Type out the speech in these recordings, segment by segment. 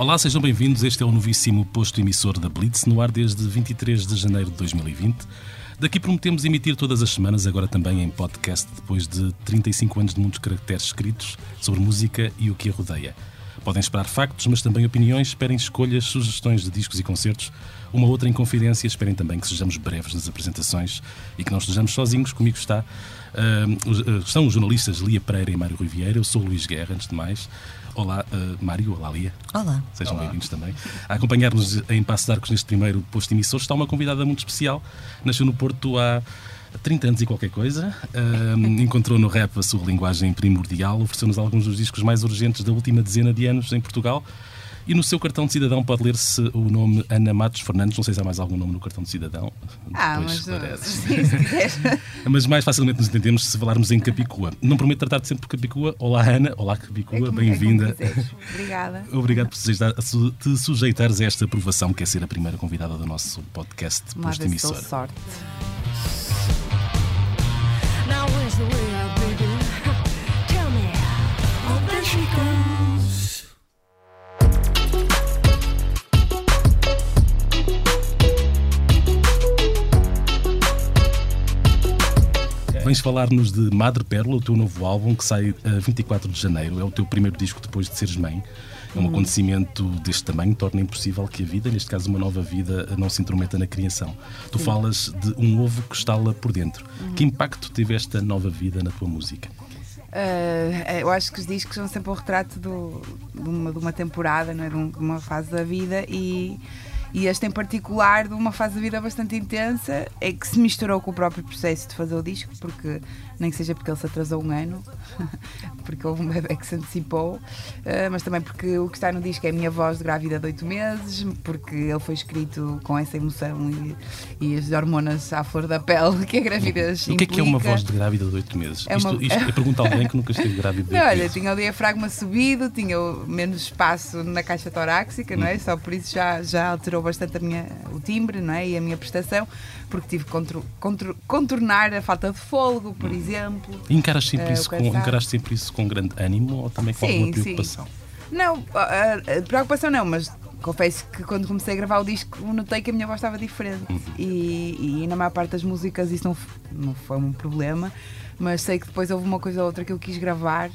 Olá, sejam bem-vindos. Este é o novíssimo posto emissor da Blitz, no ar desde 23 de janeiro de 2020. Daqui prometemos emitir todas as semanas, agora também em podcast, depois de 35 anos de muitos caracteres escritos sobre música e o que a rodeia. Podem esperar factos, mas também opiniões, esperem escolhas, sugestões de discos e concertos. Uma outra inconfidência, esperem também que sejamos breves nas apresentações e que não estejamos sozinhos. Comigo está, uh, estão os jornalistas Lia Pereira e Mário Rui Vieira. Eu sou o Luís Guerra, antes de mais. Olá, uh, Mário. Olá, Lia. Olá. Sejam bem-vindos também. A acompanhar-nos em Passo de Arcos neste primeiro posto emissor está uma convidada muito especial. Nasceu no Porto há 30 anos e qualquer coisa. Uh, encontrou no rap a sua linguagem primordial, ofereceu-nos alguns dos discos mais urgentes da última dezena de anos em Portugal. E no seu cartão de cidadão pode ler-se o nome Ana Matos Fernandes. Não sei se há mais algum nome no cartão de cidadão. Ah, Depois mas, esclareces. mas mais facilmente nos entendemos se falarmos em Capicua. Não prometo tratar-te sempre por Capicua. Olá, Ana. Olá, Capicua. É como- Bem-vinda. é. Obrigada. Obrigado por te sujeitares a esta aprovação, que é ser a primeira convidada do nosso podcast Vamos lá posto ver se dou emissora. sorte. Now where's the way Vens falar-nos de Madre Pérola, o teu novo álbum que sai a 24 de janeiro. É o teu primeiro disco depois de seres mãe. É um acontecimento deste tamanho torna impossível que a vida, neste caso uma nova vida, não se intrometa na criação. Tu falas de um ovo que estala por dentro. Que impacto teve esta nova vida na tua música? Ah, eu acho que os discos são sempre um retrato do- de, uma, de uma temporada, não é? de, um- de uma fase da vida e, e este em particular de uma fase da vida bastante intensa é que se misturou com o próprio processo de fazer o disco, porque nem que seja porque ele se atrasou um ano, porque houve um bebê que se antecipou, ah, mas também porque o que está no disco é a minha voz de grávida de oito meses, porque ele foi escrito com essa emoção e, e as hormonas à flor da pele que a gravidez O que é que é uma voz de grávida de 8 meses? É uma- Isto, isto é pergunta a alguém que nunca esteve grávida de Não, 8 olha, meses. tinha o diafragma subido, tinha menos espaço na caixa torácica, não é? Só por isso já, já alterou bastante a minha, o timbre não é? e a minha prestação, porque tive que contro- contro- contornar a falta de fôlego, por exemplo. E encaras sempre, Eh, isso com, encaras sempre isso com grande ânimo ou também com Sim, alguma sim. preocupação? Não, a- a preocupação não, mas confesso que quando comecei a gravar o disco notei que a minha voz estava diferente Uhum. e, e na maior parte das músicas isso não, não foi um problema, mas sei que depois houve uma coisa ou outra que eu quis gravar,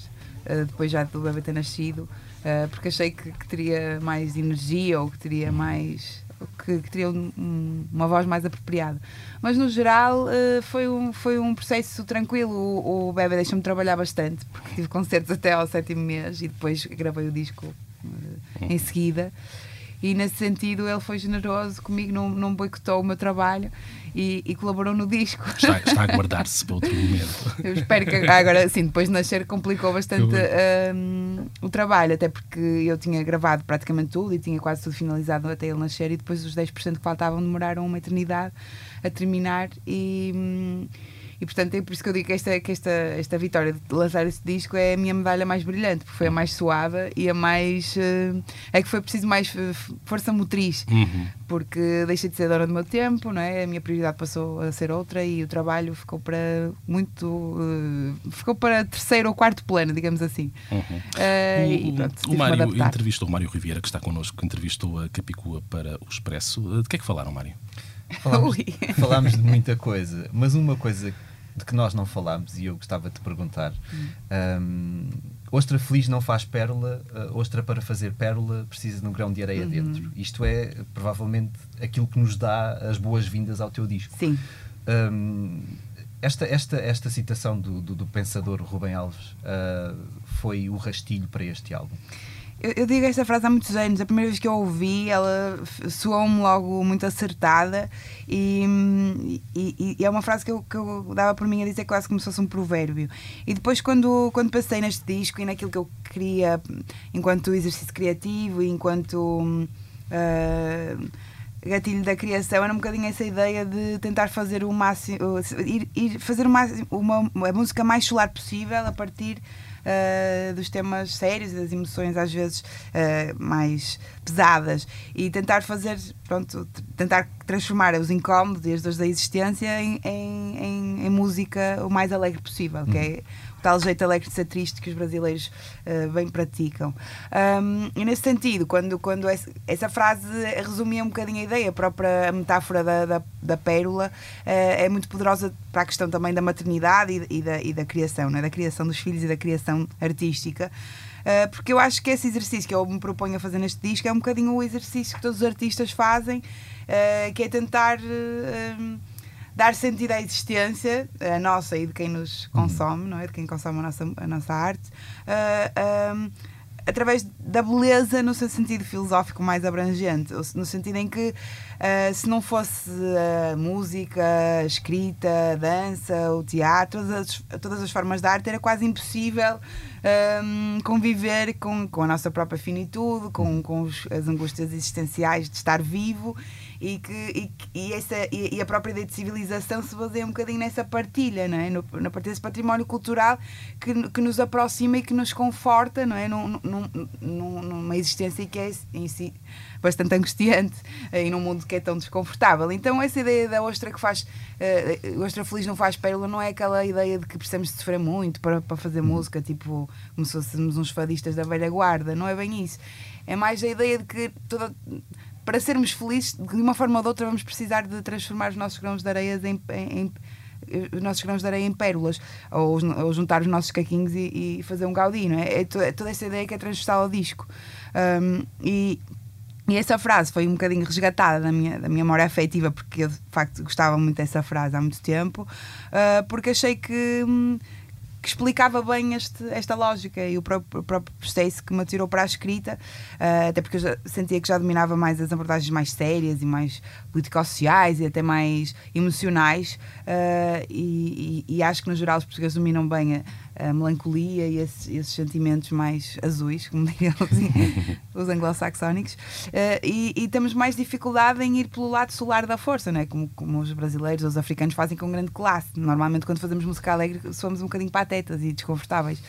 eh, depois já do bebê ter nascido, eh, porque achei que, que teria mais energia ou que teria Uhum. mais. Que, que teria um- um- uma voz mais apropriada. Mas no geral eh, foi, um, foi um processo tranquilo. O, o bebê deixou-me trabalhar bastante, porque tive concertos até ao sétimo mês e depois gravei o disco eh, em seguida. E nesse sentido ele foi generoso comigo, não, não boicotou o meu trabalho e, e colaborou no disco. Está, está a guardar-se para outro momento. Eu espero que agora, sim, depois de nascer complicou bastante hum, o trabalho, até porque eu tinha gravado praticamente tudo e tinha quase tudo finalizado até ele nascer e depois os 10% que faltavam demoraram uma eternidade a terminar e, hum, e portanto é por isso que eu digo que esta, que esta, esta vitória de lançar esse disco é a minha medalha mais brilhante, porque foi a mais suave e a mais. eh, é que foi preciso mais força motriz Uhum. porque deixei de ser dona do meu tempo, não é? A minha prioridade passou a ser outra e o trabalho ficou para muito. eh, ficou para terceiro ou quarto plano, digamos assim. Uhum. E O- pronto, o, que Mário entrevistou o Mário Riviera, que está connosco, entrevistou a Capicua para o Expresso. Uh, De que é que falaram, Mário? Falámos, falámos de muita coisa, mas uma coisa de que nós não falámos e eu gostava de te perguntar: hum, ostra feliz não faz pérola, uh, ostra para fazer pérola precisa de um grão de areia dentro. Isto é provavelmente aquilo que nos dá as boas-vindas ao teu disco. Sim. Hum, esta, esta, esta citação do, do, do pensador Rubem Alves uh, foi o rastilho para este álbum. Eu, eu digo esta frase há muitos anos. A primeira vez que eu a ouvi, ela soou-me logo muito acertada e, e- e é uma frase que eu, que eu dava por mim a dizer quase como se fosse um provérbio. E depois, quando, quando passei neste disco e naquilo que eu queria enquanto exercício criativo e enquanto. ah, gatilho da criação era um bocadinho essa ideia de tentar fazer o máximo ir, ir fazer o máximo, uma, a música mais solar possível a partir uh, dos temas sérios e das emoções às vezes uh, mais pesadas. E tentar fazer pronto tentar transformar os incómodos e as dores da existência em, em, em, em música o mais alegre possível é o tal jeito triste que os brasileiros eh, bem praticam. Um, e nesse sentido, quando, quando essa, essa frase resumia um bocadinho a ideia, a própria metáfora da, da, da pérola eh, é muito poderosa para a questão também da maternidade e, e da, e da criação, não é? da criação dos filhos e da criação artística. Uh, porque eu acho que esse exercício que eu me proponho a fazer neste disco é um bocadinho o exercício que todos os artistas fazem, uh, que é tentar uh, dar sentido à existência, a nossa e de quem nos consome, não é? De quem consome a nossa, a nossa arte. Um, através da beleza no seu sentido filosófico mais abrangente, no sentido em que uh, se não fosse a música, a escrita, a dança, o teatro, todas as, todas as formas de arte, era quase impossível um, conviver com, com a nossa própria finitude, com, com os, as angústias existenciais de estar vivo e, que, e, e, essa, e, e, a própria ideia de civilização se baseia um bocadinho nessa partilha, não é? no, na partilha desse património cultural que, que nos aproxima e que nos conforta não é? num, num, num, numa existência que é em si bastante angustiante e num mundo que é tão desconfortável. Então, essa ideia da ostra que faz, uh, ostra feliz não faz pérola, não é aquela ideia de que precisamos de sofrer muito para, para fazer música, tipo como se fôssemos uns fadistas da velha guarda, não é bem isso. É mais a ideia de que toda para sermos felizes, de uma forma ou de outra, vamos precisar de transformar os nossos grãos de areia em, em, em os nossos grãos de areia em pérolas, ou, ou juntar os nossos caquinhos e, e, fazer um gaudí, não é? É toda essa ideia que é transversal ao disco. Um, e, e essa frase foi um bocadinho resgatada da minha, da minha memória afetiva, porque eu de facto gostava muito dessa frase há muito tempo, uh, porque achei que. Hum, que explicava bem este, esta lógica e o próprio, o próprio processo que me atirou para a escrita, uh, até porque eu já, sentia que já dominava mais as abordagens mais sérias e mais político-sociais e até mais emocionais, uh, e, e, e, acho que no geral os portugueses dominam bem a a melancolia e esses, esses, sentimentos mais azuis, como diriam assim, os anglo-saxónicos, uh, e, e, temos mais dificuldade em ir pelo lado solar da força, não é? como, como os brasileiros ou os africanos fazem com grande classe. Normalmente, quando fazemos música alegre, somos um bocadinho patetas e desconfortáveis.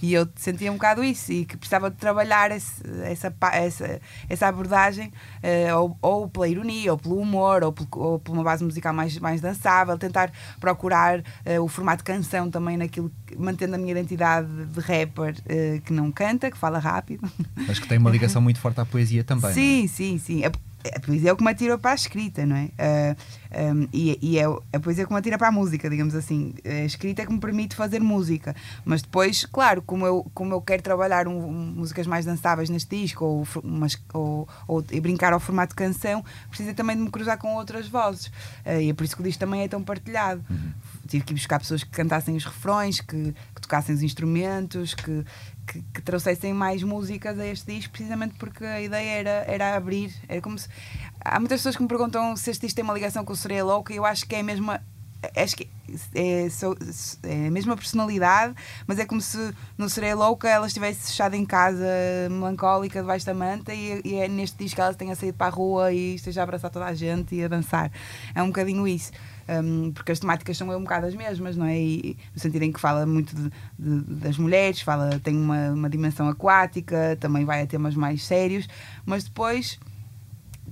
E eu sentia um bocado isso e que precisava de trabalhar esse, essa, essa, essa abordagem, uh, ou, ou, pela ironia, ou pelo humor, ou, ou por uma base musical mais, mais dançável, tentar procurar uh, o formato de canção também naquilo, mantendo a minha identidade de rapper que não canta, que fala rápido. Mas que tem uma ligação muito forte à poesia também. Sim, é? sim, sim. A, a, poesia é o que me atira para a escrita, não é? Uh, um, e, e é a poesia que me atira para a música, digamos assim. A escrita é que me permite fazer música. Mas depois, claro, como eu, como eu quero trabalhar um, músicas mais dançáveis neste disco ou, umas, ou, ou, e brincar ao formato de canção, precisa também de me cruzar com outras vozes. Uh, e é por isso que o disco também é tão partilhado. Uhum. Tive que ir buscar pessoas que cantassem os refrões, que, que tocassem os instrumentos, que, que, que, trouxessem mais músicas a este disco, precisamente porque a ideia era, era abrir. Era como se... Há muitas pessoas que me perguntam se este disco tem uma ligação com o Sereia Louca e eu acho que é a mesma. Acho que é, é, a mesma personalidade, mas é como se no Sereia Louca ela estivesse fechada em casa, melancólica, debaixo da manta, e, e é neste disco que ela tenha saído para a rua e esteja a abraçar toda a gente e a dançar. É um bocadinho isso. Um, porque as temáticas são um bocado as mesmas, não é? E, no sentido em que fala muito de, de, das mulheres, fala, tem uma, uma dimensão aquática, também vai a temas mais sérios, mas depois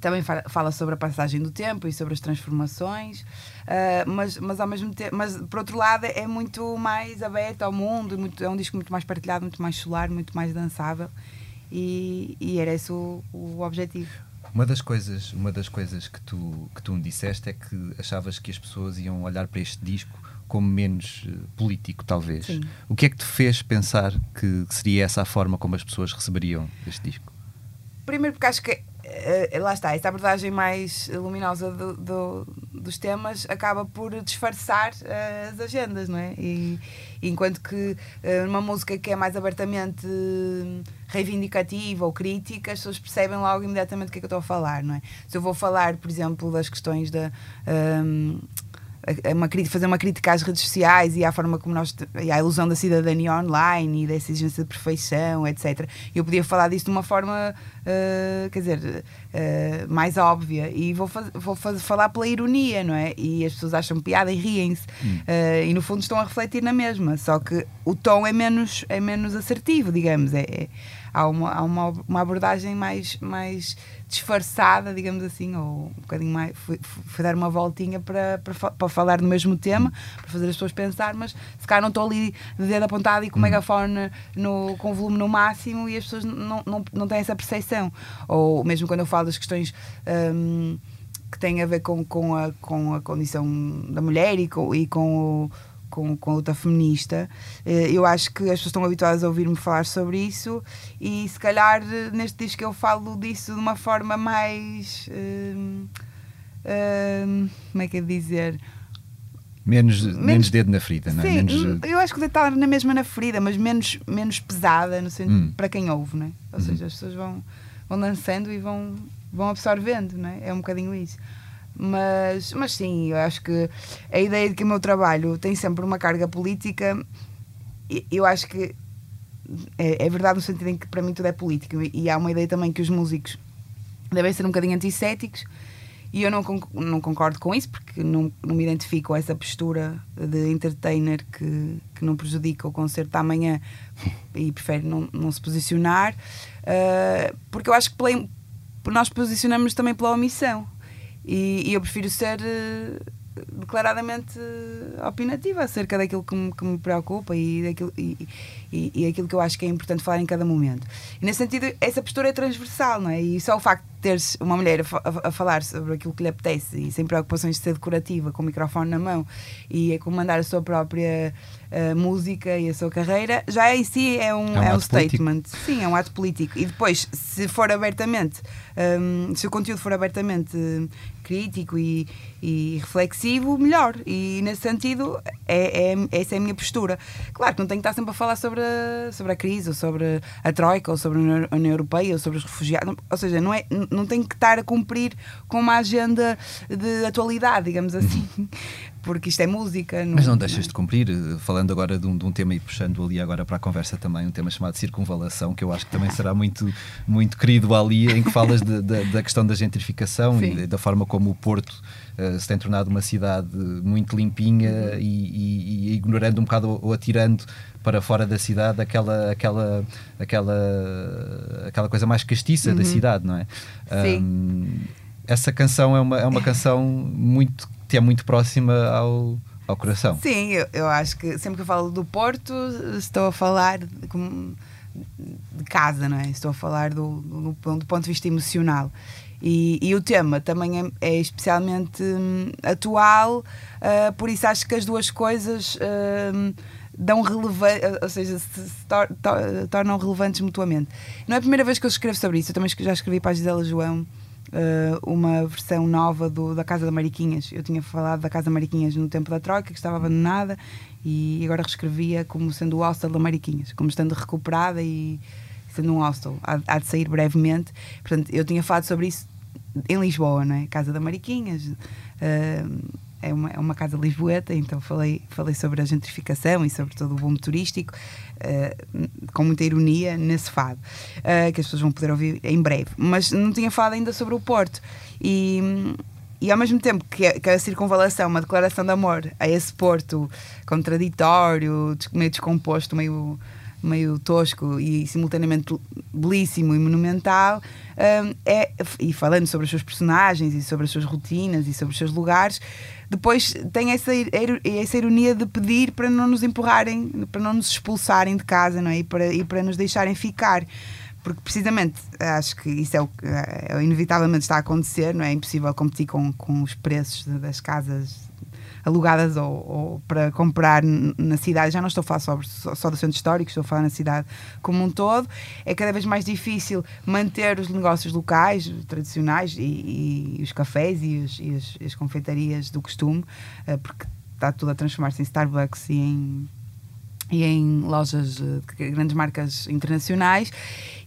também fala sobre a passagem do tempo e sobre as transformações, uh, mas, mas ao mesmo tempo, mas por outro lado é muito mais aberto ao mundo, muito, é um disco muito mais partilhado, muito mais solar, muito mais dançável e, e era esse o, o objetivo. Uma das coisas, uma das coisas que tu que tu me disseste é que achavas que as pessoas iam olhar para este disco como menos uh, político, talvez. Sim. O que é que te fez pensar que seria essa a forma como as pessoas receberiam este disco? Primeiro porque acho que lá está, esta abordagem mais luminosa do, do, dos temas acaba por disfarçar uh, as agendas, não é? E, enquanto que numa música que é mais abertamente reivindicativa ou crítica, as pessoas percebem logo imediatamente o que é que eu estou a falar, não é? Se eu vou falar, por exemplo, das questões da. Um, uma, fazer uma crítica às redes sociais e à forma como nós e à ilusão da cidadania online e dessa exigência de perfeição, etc. Eu podia falar disso de uma forma, uh, quer dizer, uh, mais óbvia e vou, faz, vou faz, falar pela ironia, não é? E as pessoas acham piada e riem-se hum. uh, e no fundo estão a refletir na mesma, só que o tom é menos, é menos assertivo, digamos. É, é há uma, há uma, uma abordagem mais, mais disfarçada, digamos assim, ou um bocadinho mais. Fui, fui dar uma voltinha para, para, para falar do mesmo tema, para fazer as pessoas pensar, mas se calhar não estou ali de dedo apontado e com o megafone no, com o volume no máximo e as pessoas não, não, não têm essa percepção. Ou mesmo quando eu falo das questões. hum, que têm a ver com, com, a, com a condição da mulher e com, e com, o, com, com a luta feminista. Eh, Eu acho que as pessoas estão habituadas a ouvir-me falar sobre isso e se calhar eh, neste disco eu falo disso de uma forma mais. hum, hum, como é que é dizer? Menos, menos, dedo na ferida, não é? Sim, Menos, hum, eu acho que o dedo está na mesma na ferida, mas menos, menos pesada no sentido, Hum. para quem ouve, não é? Ou Uhum. seja, as pessoas vão, vão dançando e vão, vão absorvendo, não é? É um bocadinho isso. Mas, mas sim, eu acho que a ideia de que o meu trabalho tem sempre uma carga política, eu acho que é, é verdade no sentido em que para mim tudo é político e, há uma ideia também que os músicos devem ser um bocadinho antisséticos e eu não, não concordo com isso porque não, não me identifico com essa postura de entertainer que, que não prejudica o concerto da manhã e prefere não, não se posicionar ah, porque eu acho que nós posicionamos também pela omissão e, e eu prefiro ser eh, declaradamente eh, opinativa acerca daquilo que me, que me preocupa e, daquilo, e, e, e aquilo que eu acho que é importante falar em cada momento. E nesse sentido, essa postura é transversal, não é? E só o facto de teres uma mulher a, a- falar sobre aquilo que lhe apetece e sem preocupações de ser decorativa, com o microfone na mão e a comandar a sua própria eh, música e a sua carreira, já em si é um, É um é um ato político. statement. Sim, é um ato político. E depois, se for abertamente, hum, se o conteúdo for abertamente crítico e, e reflexivo, melhor. E nesse sentido, é, é- essa é a minha postura. Claro que não tenho que estar sempre a falar sobre a, sobre a crise, ou sobre a Troika, ou sobre a União- Europeia, ou sobre os refugiados. Ou seja, não, é, não tenho que estar a cumprir com uma agenda de atualidade, digamos assim. Porque isto é música. Mas não deixas de cumprir, eh, falando agora de um, de um tema e puxando ali agora para a conversa também, um tema chamado circunvalação, que eu acho que também será muito, muito querido ali, em que falas de- de- da questão da gentrificação Sim. e da forma como o Porto eh, se tem tornado uma cidade muito limpinha e, e- e ignorando um bocado ou, ou atirando para fora da cidade aquela, aquela, aquela, aquela coisa mais castiça da cidade, não é? Uhum. Sim. Ahm, essa canção é uma, é uma canção muito, que é muito próxima ao, ao coração. Sim, eu, eu acho que sempre que eu falo do Porto, estou a falar de, casa, não é? Estou a falar do, do, do ponto de vista emocional. E, e o tema também é, é especialmente hum, atual, ah, por isso acho que as duas coisas hum, dão relevância, ou seja, se, tor- to- tornam relevantes mutuamente. Não é a primeira vez que eu escrevo sobre isso, eu também já escrevi para a Gisela João eh, uma versão nova do, da Casa da Mariquinhas. Eu tinha falado da Casa da Mariquinhas no tempo da Troika, que estava abandonada, e agora reescrevia como sendo o hostel da Mariquinhas, como estando recuperada e sendo um hostel. Há, há de sair brevemente. Portanto, eu tinha falado sobre isso em Lisboa, não é? Casa da Mariquinhas. eh, é uma, é uma casa lisboeta, então falei, falei sobre a gentrificação e sobre todo o boom turístico, eh, com muita ironia nesse fado, eh, que as pessoas vão poder ouvir em breve. Mas não tinha falado ainda sobre o Porto. E, e ao mesmo tempo que que a circunvalação, uma declaração de amor a esse Porto contraditório, meio descomposto, meio meio tosco e simultaneamente belíssimo e monumental hum, é, e falando sobre os seus personagens e sobre as suas rotinas e sobre os seus lugares depois tem essa, essa ironia de pedir para não nos empurrarem para não nos expulsarem de casa não é? e, para, e para nos deixarem ficar porque precisamente acho que isso é o que é, inevitavelmente está a acontecer não é, é impossível competir com, com os preços das casas alugadas ou, ou para comprar na cidade, já não estou a falar sobre, só, só do centro histórico, estou a falar na cidade como um todo, é cada vez mais difícil manter os negócios locais, tradicionais, e, e os cafés e, os- e as, as confeitarias do costume, eh, porque está tudo a transformar-se em Starbucks e em e em lojas eh, de grandes marcas internacionais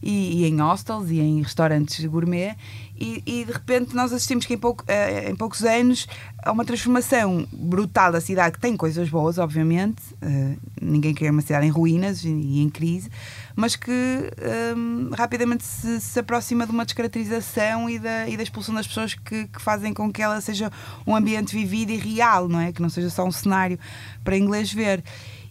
e, e em hostels e em restaurantes gourmet e, e de repente nós assistimos que em, pouco, eh, em poucos anos a uma transformação brutal da cidade que tem coisas boas obviamente eh, ninguém quer uma cidade em ruínas e, e em crise mas que hum, rapidamente se, se aproxima de uma descaracterização e da, e da expulsão das pessoas que, que fazem com que ela seja um ambiente vivido e real, não é? Que não seja só um cenário para inglês ver.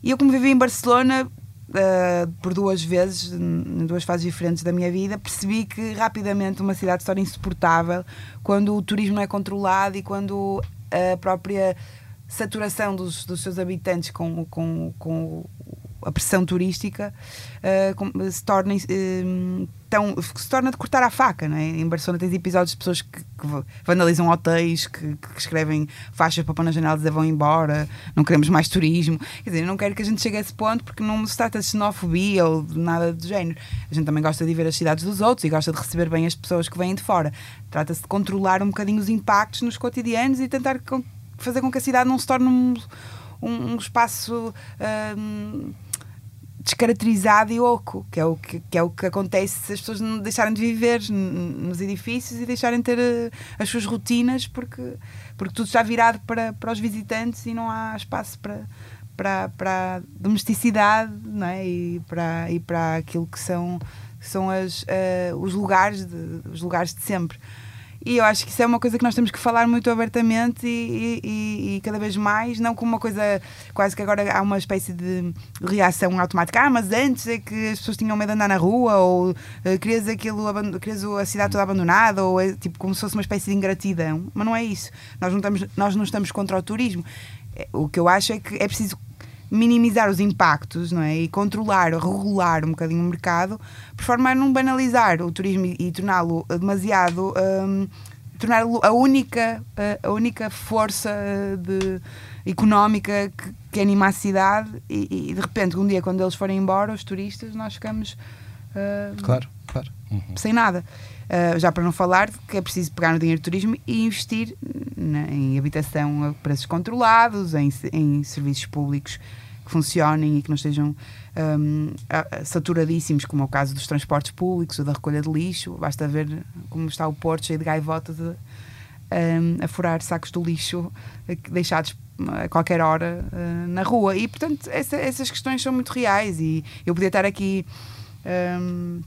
E eu, como vivi em Barcelona, eh, por duas vezes, em duas fases diferentes da minha vida, percebi que rapidamente uma cidade se torna insuportável quando o turismo não é controlado e quando a própria saturação dos, dos seus habitantes com, com, com a pressão turística com- se torna eh, tão se torna de cortar a faca não é? em Barcelona tens episódios de pessoas que, que va- vandalizam hotéis que, que escrevem faixas para pôr na janela e vão embora não queremos mais turismo. Quer dizer, eu não quero que a gente chegue a esse ponto porque não se trata de xenofobia ou de nada do género. A gente também gosta de ver as cidades dos outros e gosta de receber bem as pessoas que vêm de fora. Trata-se de controlar um bocadinho os impactos nos cotidianos e tentar fazer com que a cidade não se torne um, um, um espaço hum, descaracterizado e oco, que é o que, que é o que acontece se as pessoas não deixarem de viver nos edifícios e deixarem de ter eh, as suas rotinas porque, porque tudo está virado para, para os visitantes e não há espaço para, para, para a domesticidade não é? e, para, e para aquilo que são, são as, eh, os, lugares de, os lugares de sempre. E eu acho que isso é uma coisa que nós temos que falar muito abertamente e, e- e cada vez mais, não como uma coisa quase que agora há uma espécie de reação automática. Ah, mas antes é que as pessoas tinham medo de andar na rua, ou eh, querias, aquilo, querias a cidade toda abandonada, ou é, tipo como se fosse uma espécie de ingratidão. Mas não é isso. Nós não estamos, nós não estamos contra o turismo. Eh, O que eu acho é que é preciso minimizar os impactos não é? e controlar, regular um bocadinho o mercado, por forma a não banalizar o turismo e, torná-lo demasiado. hum, torná-lo a única, a única força eh, de, económica que, que anima a cidade e, e, de repente um dia quando eles forem embora os turistas nós ficamos eh, Claro, claro. sem nada. Uh, já para não falar de que é preciso pegar no dinheiro do turismo e investir na- em habitação a preços controlados, em, em serviços públicos funcionem e que não estejam um, saturadíssimos, como é o caso dos transportes públicos ou da recolha de lixo. Basta ver como está o Porto cheio de gaivotas um, a furar sacos do lixo eh, deixados a qualquer hora uh, na rua. E, portanto, essa- essas questões são muito reais e eu podia estar aqui. um,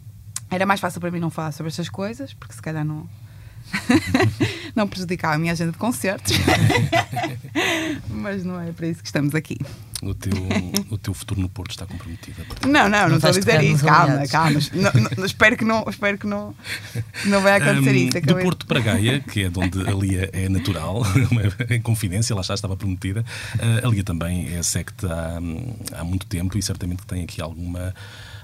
era mais fácil para mim não falar sobre estas coisas, porque se calhar não. não prejudicava a minha agenda de concertos. Mas não é para isso que estamos aqui. O teu, o teu futuro no Porto está comprometido. Não, não, não, estou a dizer isso. Calma, calma. Não, não, espero que não, espero que não, não vai acontecer Hum, isso. do Acabei- Porto para Gaia, que é de onde a Lia é natural, em confidência, lá está, estava prometida. Uh, a Lia também é secta há, há muito tempo e certamente tem aqui alguma,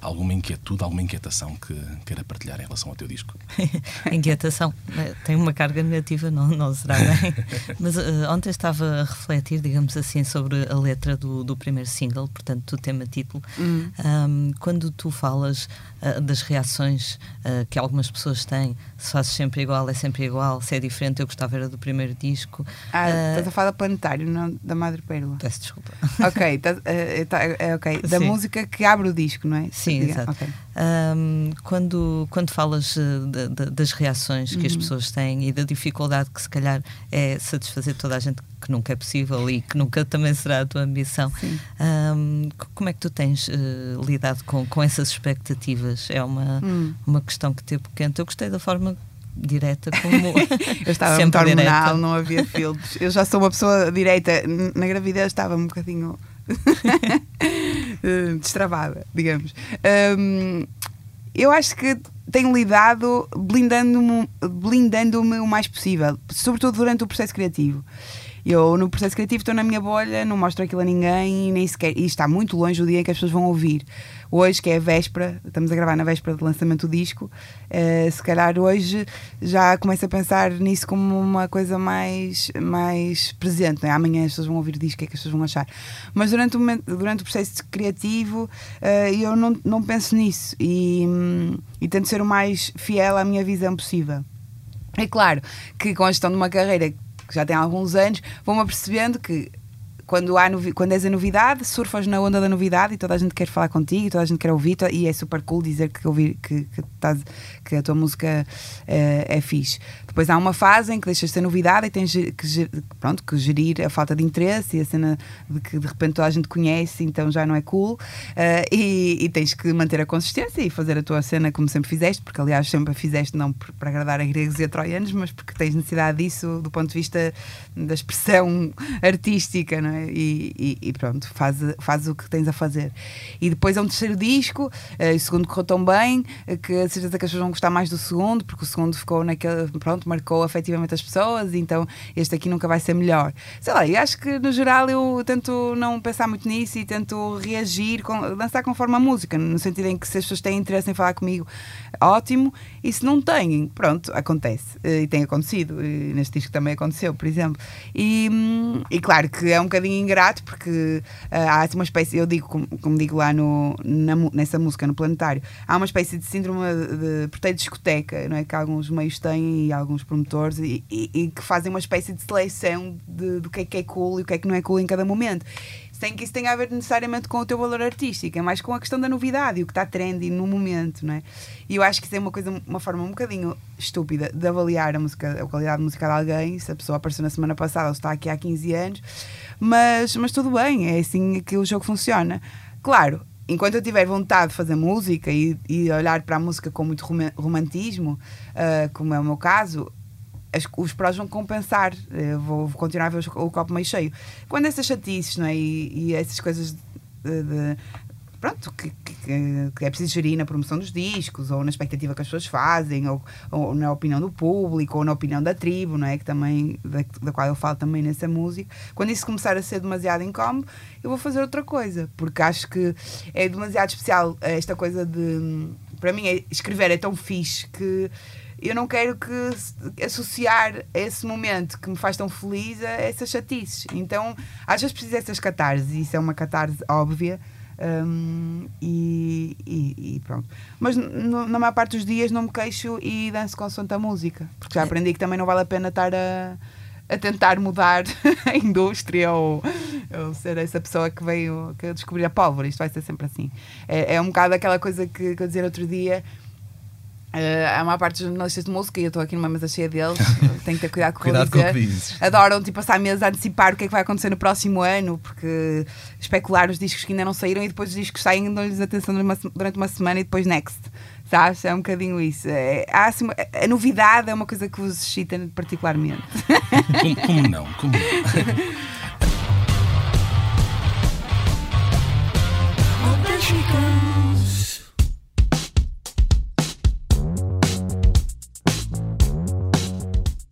alguma inquietude, alguma inquietação que queira partilhar em relação ao teu disco. Inquietação. Eh, Tem uma carga negativa, não, não será bem. Mas eh, ontem estava a refletir, digamos assim, sobre a letra do, do primeiro single, portanto, do tema título. Ahm, quando tu falas ah, das reações ah, que algumas pessoas têm, se fazes sempre igual, é sempre igual, se é diferente, eu gostava era do primeiro disco. Ah, Ah, estás a falar da Planetário, não da Madre Pérola. Peço desculpa. ok, tá- eh, tá- eh, ok. Da Sim. música que abre o disco, não é? Sim, exato. ok. Ahm, quando, quando falas eh, da- da- das reações que as pessoas têm e da dificuldade que se calhar é satisfazer toda a gente que nunca é possível e que nunca também será a tua ambição, c- como é que tu tens eh, lidado com, com essas expectativas? É uma, Hum. uma questão que teve quente. Eu gostei da forma direta como Eu estava muito hormonal, direta. não havia filtros. Eu já sou uma pessoa direita. Na gravidez estava um bocadinho destravada, digamos. Hum, eu acho que tenho lidado blindando-me blindando o mais possível, sobretudo durante o processo criativo. Eu, no processo criativo, estou na minha bolha, não mostro aquilo a ninguém e nem sequer. E está muito longe o dia em que as pessoas vão ouvir. Hoje, que é a véspera, estamos a gravar na véspera do lançamento do disco, eh, se calhar hoje já começo a pensar nisso como uma coisa mais, mais presente. Não é? Amanhã as pessoas vão ouvir o disco, o que é que as pessoas vão achar? Mas durante o, momento- durante o processo criativo, eh, eu não, não penso nisso e, e tento ser o mais fiel à minha visão possível. É claro que com a gestão de uma carreira que já tem alguns anos, vou-me apercebendo que quando, há quando és a novidade, surfas na onda da novidade e toda a gente quer falar contigo, e toda a gente quer ouvir, e é super cool dizer que, ouvir, que, que, estás- que a tua música eh, é fixe. Depois há uma fase em que deixas de ser novidade e tens que, pronto, que gerir a falta de interesse e a cena de que de repente toda a gente conhece, então já não é cool, eh, e, e tens que manter a consistência e fazer a tua cena como sempre fizeste, porque aliás sempre a fizeste não por- para agradar a gregos e a troianos, mas porque tens necessidade disso do ponto de vista da expressão artística, não é? E, e- e pronto, faz, faz o que tens a fazer. E depois é um terceiro disco, eh, o segundo correu tão bem, eh, que a certeza que as pessoas vão gostar mais do segundo, porque o segundo ficou naquele, pronto, marcou afetivamente as pessoas, então este aqui nunca vai ser melhor. Sei lá, e acho que no geral eu tento não pensar muito nisso e tento reagir, com, dançar conforme a música, no sentido em que se as pessoas têm interesse em falar comigo, ótimo, e se não têm, pronto, acontece. Eh, E tem acontecido, e neste disco também aconteceu, por exemplo. E, hum, e claro que é um bocadinho ingrato, porque ah, há assim uma espécie, eu digo, como, como digo lá no, na nessa música, no planetário, há uma espécie de síndrome de porteiro de discoteca, não é? Que alguns meios têm e alguns promotores, e, e- e que fazem uma espécie de seleção de, do que é que é cool e o que é que não é cool em cada momento. Sem que isso tenha a ver necessariamente com o teu valor artístico, é mais com a questão da novidade e o que está trendy no momento, não é? E eu acho que isso é uma coisa, uma forma um bocadinho estúpida de avaliar a, música, a qualidade musical de alguém, se a pessoa apareceu na semana passada ou está aqui há 15 anos, mas, mas tudo bem, é assim que o jogo funciona. Claro, enquanto eu tiver vontade de fazer música e, e olhar para a música com muito roma- romantismo, ah, como é o meu caso, as- os prós vão compensar. Eu vou, vou continuar a ver o copo meio cheio. Quando essas chatices não é? e, e essas coisas de. de- pronto, que, que- que- que é preciso gerir na promoção dos discos, ou na expectativa que as pessoas fazem, ou, ou na opinião do público, ou na opinião da tribo, não é? Que também, da, da qual eu falo também nessa música. Quando isso começar a ser demasiado incómodo, eu vou fazer outra coisa, porque acho que é demasiado especial esta coisa de. Para mim, é- escrever é tão fixe que eu não quero que associar esse momento que me faz tão feliz a essas chatices. Então, às vezes preciso dessas catarses, e isso é uma catarse óbvia. hum, e, e- e pronto. Mas no- na maior parte dos dias não me queixo e danço consoante a música, porque já aprendi que também não vale a pena estar a, a tentar mudar a indústria ou, ou ser essa pessoa que veio que descobrir a pólvora. Isto vai ser sempre assim. É, é um bocado aquela coisa que, que eu dizia outro dia. Eh, há uma parte dos jornalistas de música e eu estou aqui numa mesa cheia deles, tenho que ter cuidado com o que Cuidado com o dizer. que dizes. Adoram tipo, passar meses a antecipar o que é que vai acontecer no próximo ano, porque especular os discos que ainda não saíram e depois os discos saem e dão-lhes atenção durante uma, semana e depois next. Sabes? É um bocadinho isso. É, há, assim, a novidade é uma coisa que vos excita particularmente. Como, como não? Como não?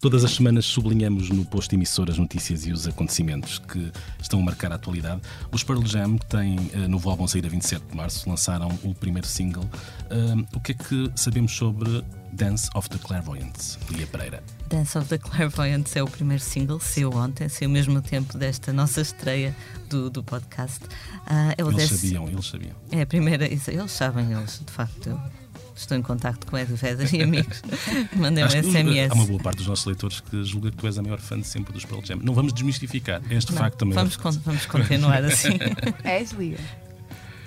Todas as semanas sublinhamos no posto emissor as notícias e os acontecimentos que estão a marcar a atualidade. Os Pearl Jam têm eh, novo álbum a sair a 27 de março, lançaram o primeiro single. Ah, o que é que sabemos sobre Dance of the Clairvoyants, Lia Pereira? Dance of the Clairvoyants é o primeiro single, saiu ontem, saiu ao mesmo tempo desta nossa estreia do, do podcast. O Eles décimo- sabiam, eles sabiam. É a primeira, eles sabem, eles, de facto, estou em contacto com Ed Vedder e amigos. Mandei um SMS. há uma boa parte dos nossos leitores que julga que tu és a maior fã de sempre dos Pearl Jam. Não vamos desmistificar este Não, facto também. vamos, con- vamos continuar assim. És, Lia.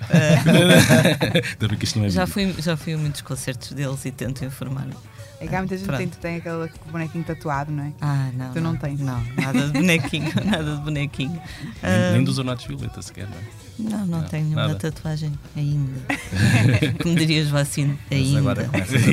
Ainda bem que isto não é já, fui, já fui a muitos concertos deles e tento informar. É que há muita gente que tem, aquele bonequinho tatuado, não é? Ah, não. Tu não tens? Não, nada de bonequinho, nada de bonequinho. Nem, nem dos Ornatos Violeta sequer, não é? Não, não, Não, tenho nenhuma nada. tatuagem ainda. Como dirias, vacino, Mas ainda. agora começas a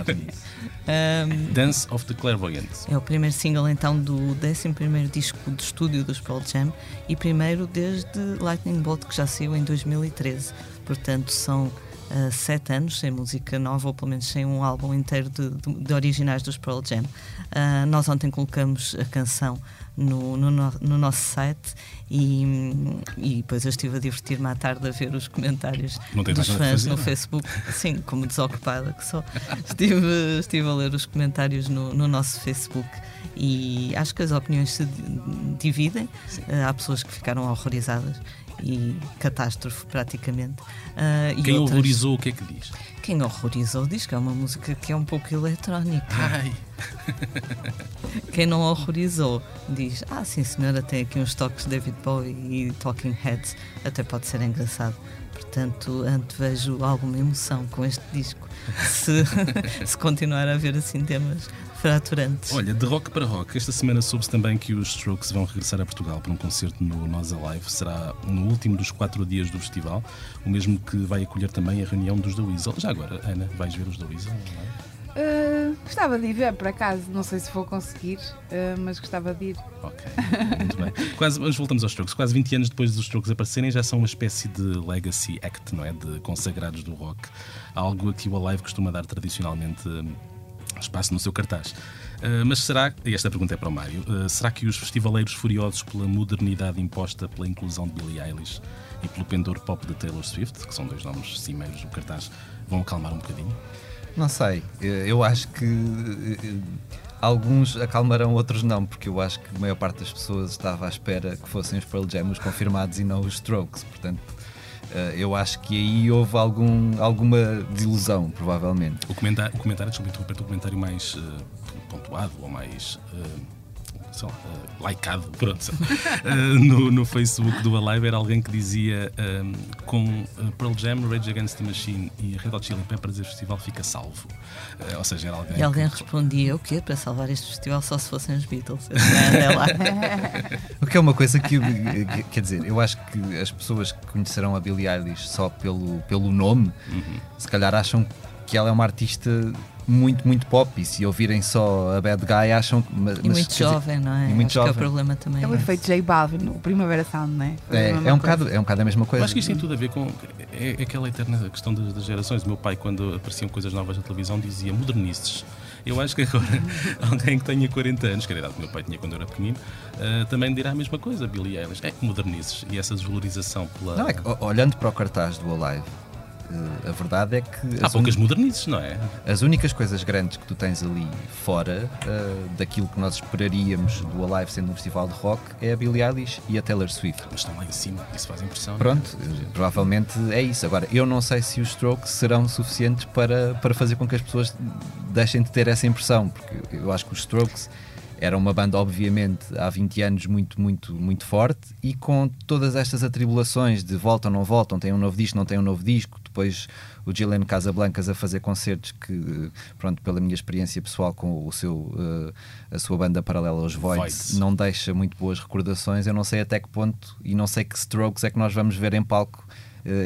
pensar nisso. Ahm, Dance of the Clairvoyants. é o primeiro single então do 11 disco de estúdio dos Pearl Jam e primeiro desde Lightning Bolt, que já saiu em 2013. Portanto, são ah, sete anos sem música nova, ou pelo menos sem um álbum inteiro de, de- de originais dos Pearl Jam. Ah, nós ontem colocamos a canção no, no- no nosso site e, e depois eu estive a divertir-me à tarde a ver os comentários dos fãs fazer, no não é? Facebook. Sim, como desocupada que sou. Estive, estive a ler os comentários no, no nosso Facebook e acho que as opiniões se di- dividem. Eh, há pessoas que ficaram horrorizadas e catástrofe praticamente. E Quem outras- horrorizou, o que é que diz? Quem horrorizou diz que é uma música que é um pouco eletrónica. Ai, Quem não horrorizou diz: Ah, sim, senhora, tem aqui uns toques de David Bowie e Talking Heads, até pode ser engraçado. Portanto, antevejo alguma emoção com este disco, se, se continuar a haver assim temas fraturantes. olha, de rock para rock, esta semana soube-se também que os Strokes vão regressar a Portugal para um concerto no Nós Alive. Será no último dos quatro dias do festival, o mesmo que vai acolher também a reunião dos da Weasel. Já agora, Ana, vais ver os da Weasel? não é? Uh, Gostava de ir ver, por acaso, não sei se vou conseguir, eh, mas gostava de ir. Ok, muito bem. Quase, mas voltamos aos Strokes. Quase 20 anos depois dos Strokes aparecerem, já são uma espécie de legacy act, não é? De consagrados do rock. Algo a que o Alive costuma dar tradicionalmente espaço no seu cartaz. Uh, mas será, e esta pergunta é para o Mário, uh, será que os festivaleiros furiosos pela modernidade imposta pela inclusão de Billie Eilish e pelo pendor pop de Taylor Swift, que são dois nomes cimeiros do cartaz, vão acalmar um bocadinho? Não sei, eh, eu acho que eh, alguns acalmarão, outros não, porque eu acho que a maior parte das pessoas estava à espera que fossem os Pearl Jam os confirmados e não os Strokes, portanto eh, eu acho que aí houve algum, alguma desilusão, provavelmente. O comentário, o comentário interromper, o comentário mais uh, pontuado ou mais. Uh, sei lá, uh, likeado, pronto, uh, no, no Facebook do Alive era alguém que dizia um, com uh, Pearl Jam, Rage Against the Machine e Red Hot Chili Peppers este festival fica salvo. Uh, ou seja, era alguém E alguém que- respondia: o quê? Para salvar este festival só se fossem os Beatles. Andei lá. O que é uma coisa que, que- quer dizer, eu acho que as pessoas que conhecerão a Billie Eilish só pelo, pelo nome, se calhar acham que ela é uma artista muito, muito pop e se ouvirem só a Bad Guy acham que. Mas, E mas, muito quer dizer, jovem, não é? e muito Acho que é o jovem. problema também. É o efeito J Balvin, o Primavera Sound, não é? É, é, um coisa. bocado, é um bocado a mesma Eu coisa. acho que isto tem tudo a ver com é, é aquela eterna questão das, das gerações. O meu pai, quando apareciam coisas novas na televisão, dizia modernistas. Eu acho que agora alguém que tenha 40 anos, que era a idade que o meu pai tinha quando eu era pequenino, ah, também dirá a mesma coisa, Billy Eilish. É modernistas. E essa desvalorização pela. Não, é que, olhando para o cartaz do Alive, a verdade é que Há as, poucas uni- modernistas, não é? as únicas coisas grandes que tu tens ali fora eh, daquilo que nós esperaríamos do Alive sendo um festival de rock é a Billie Eilish e a Taylor Swift. Mas estão lá em cima, isso faz impressão. Pronto, eh, provavelmente é isso. Agora, eu não sei se os Strokes serão suficientes para, para fazer com que as pessoas deixem de ter essa impressão, porque eu acho que os Strokes era uma banda, obviamente, há 20 anos muito, muito, muito forte e com todas estas atribulações de voltam, não voltam, tem um novo disco, não tem um novo disco, depois o Gillian Casablancas a fazer concertos que, pronto, pela minha experiência pessoal com o seu, eh, a sua banda paralela aos Voids, Voids. não deixa muito boas recordações. Eu não sei até que ponto e não sei que strokes é que nós vamos ver em palco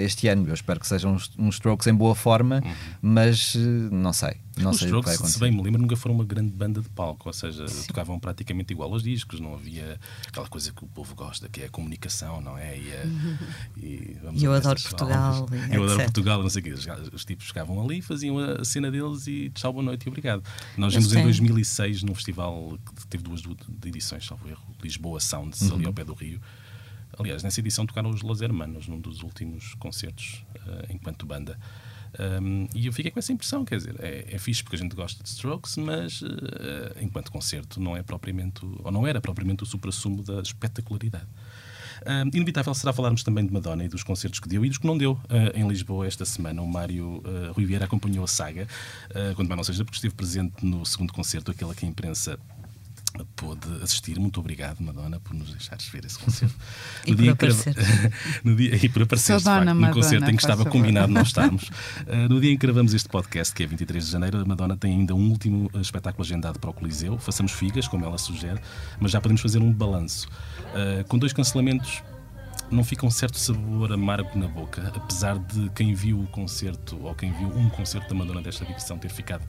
este ano. Eu espero que sejam uns, uns strokes em boa forma, mas eh, não sei. Não Os sei o que Strokes, vai se bem me lembro, nunca foram uma grande banda de palco, ou seja, tocavam praticamente igual aos discos, não havia aquela coisa que o povo gosta, que é a comunicação, não é? E, a- e vamos E eu a adoro Portugal, e Eu adoro. Portugal, não sei o quê. Os, os tipos chegavam ali, faziam a cena deles e tchau, boa noite e obrigado. Nós vimos em têm- 2006 num festival que teve duas edições, salvo erro, Lisboa Sounds, Uhum. ali ao pé do Rio. Aliás, nessa edição tocaram os Los Hermanos, num dos últimos concertos eh, enquanto banda. Um, e eu fiquei com essa impressão, quer dizer, é, é fixe porque a gente gosta de Strokes, mas eh, enquanto concerto não é propriamente, ou não era propriamente o supra-sumo da espetacularidade. Um, inevitável será falarmos também de Madonna e dos concertos que deu e dos que não deu uh, em Lisboa esta semana. O Mário uh, Rui Vieira acompanhou a saga, uh, quando mais não seja porque esteve presente no segundo concerto, aquele que a imprensa pôde assistir. Muito obrigado, Madonna, por nos deixares ver esse concerto. E por em que- aparecer. no dia, e por aparecer, Sou facto, dona no Madonna, concerto em que estava favor. combinado nós estarmos. Uh, no dia em que gravamos este podcast, que é 23 de janeiro, a Madonna tem ainda um último uh, espetáculo agendado para o Coliseu. Façamos figas, como ela sugere, mas já podemos fazer um balanço. Uh, com dois cancelamentos, não fica um certo sabor amargo na boca, apesar de quem viu o concerto, ou quem viu um concerto da Madonna desta edição, ter ficado,